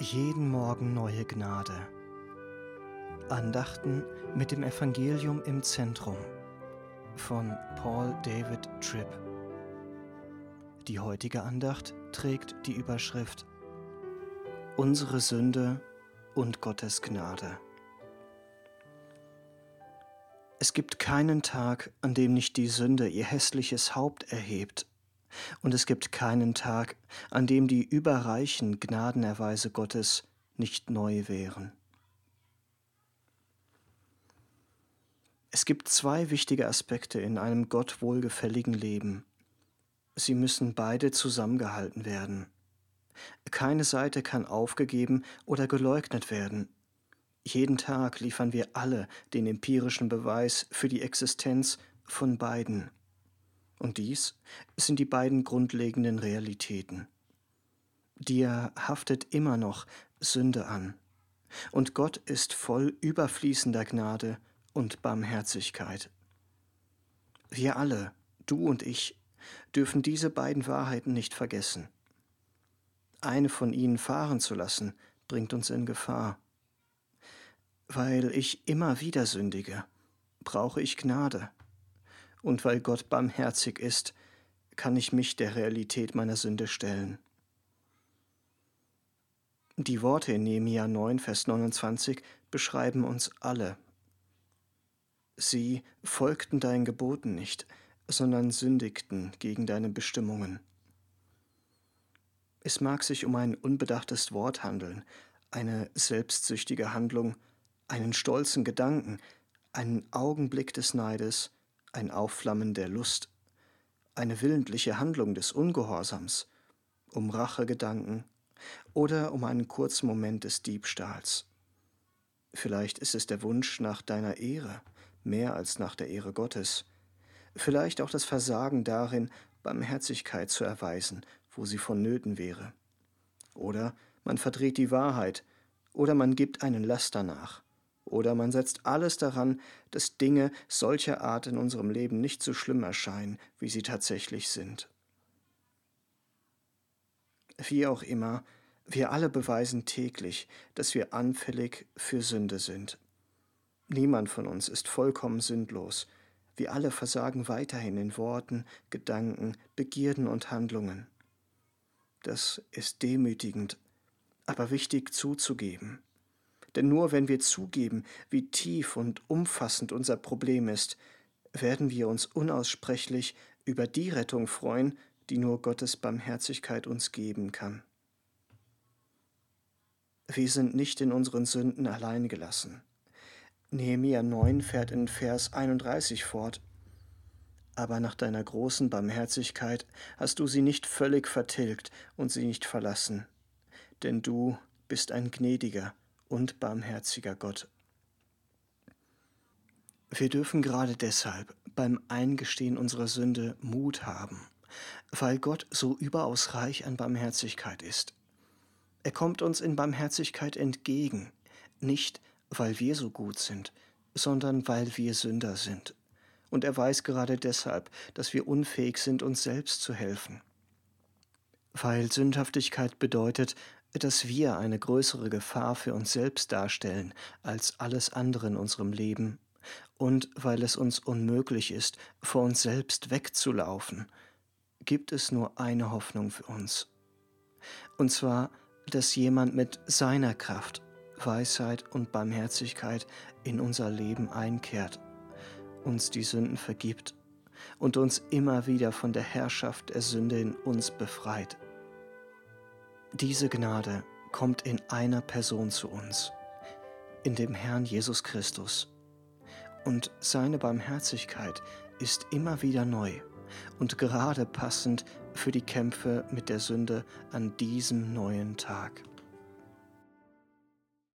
Jeden Morgen neue Gnade. Andachten mit dem Evangelium im Zentrum von Paul David Tripp. Die heutige Andacht trägt die Überschrift Unsere Sünde und Gottes Gnade. Es gibt keinen Tag, an dem nicht die Sünde ihr hässliches Haupt erhebt und es gibt keinen Tag, an dem die überreichen Gnadenerweise Gottes nicht neu wären. Es gibt zwei wichtige Aspekte in einem Gott wohlgefälligen Leben. Sie müssen beide zusammengehalten werden. Keine Seite kann aufgegeben oder geleugnet werden. Jeden Tag liefern wir alle den empirischen Beweis für die Existenz von beiden. Und dies sind die beiden grundlegenden Realitäten. Dir haftet immer noch Sünde an, und Gott ist voll überfließender Gnade und Barmherzigkeit. Wir alle, du und ich, dürfen diese beiden Wahrheiten nicht vergessen. Eine von ihnen fahren zu lassen, bringt uns in Gefahr. Weil ich immer wieder sündige, brauche ich Gnade und weil Gott barmherzig ist, kann ich mich der Realität meiner Sünde stellen. Die Worte in Nehemia 9, Vers 29 beschreiben uns alle. Sie folgten deinen Geboten nicht, sondern sündigten gegen deine Bestimmungen. Es mag sich um ein unbedachtes Wort handeln, eine selbstsüchtige Handlung, einen stolzen Gedanken, einen Augenblick des Neides, ein Aufflammen der Lust, eine willentliche Handlung des Ungehorsams, um Rachegedanken oder um einen kurzen Moment des Diebstahls. Vielleicht ist es der Wunsch nach deiner Ehre, mehr als nach der Ehre Gottes. Vielleicht auch das Versagen darin, Barmherzigkeit zu erweisen, wo sie vonnöten wäre. Oder man verdreht die Wahrheit, oder man gibt einen Laster nach. Oder man setzt alles daran, dass Dinge solcher Art in unserem Leben nicht so schlimm erscheinen, wie sie tatsächlich sind. Wie auch immer, wir alle beweisen täglich, dass wir anfällig für Sünde sind. Niemand von uns ist vollkommen sündlos. Wir alle versagen weiterhin in Worten, Gedanken, Begierden und Handlungen. Das ist demütigend, aber wichtig zuzugeben. Denn nur wenn wir zugeben, wie tief und umfassend unser Problem ist, werden wir uns unaussprechlich über die Rettung freuen, die nur Gottes Barmherzigkeit uns geben kann. Wir sind nicht in unseren Sünden allein gelassen. Nehemiah 9 fährt in Vers 31 fort. Aber nach deiner großen Barmherzigkeit hast du sie nicht völlig vertilgt und sie nicht verlassen, denn du bist ein gnädiger und barmherziger Gott. Wir dürfen gerade deshalb beim Eingestehen unserer Sünde Mut haben, weil Gott so überaus reich an Barmherzigkeit ist. Er kommt uns in Barmherzigkeit entgegen, nicht weil wir so gut sind, sondern weil wir Sünder sind. Und er weiß gerade deshalb, dass wir unfähig sind, uns selbst zu helfen. Weil Sündhaftigkeit bedeutet, dass wir eine größere Gefahr für uns selbst darstellen als alles andere in unserem Leben und weil es uns unmöglich ist, vor uns selbst wegzulaufen, gibt es nur eine Hoffnung für uns. Und zwar, dass jemand mit seiner Kraft, Weisheit und Barmherzigkeit in unser Leben einkehrt, uns die Sünden vergibt und uns immer wieder von der Herrschaft der Sünde in uns befreit. Diese Gnade kommt in einer Person zu uns, in dem Herrn Jesus Christus. Und seine Barmherzigkeit ist immer wieder neu und gerade passend für die Kämpfe mit der Sünde an diesem neuen Tag.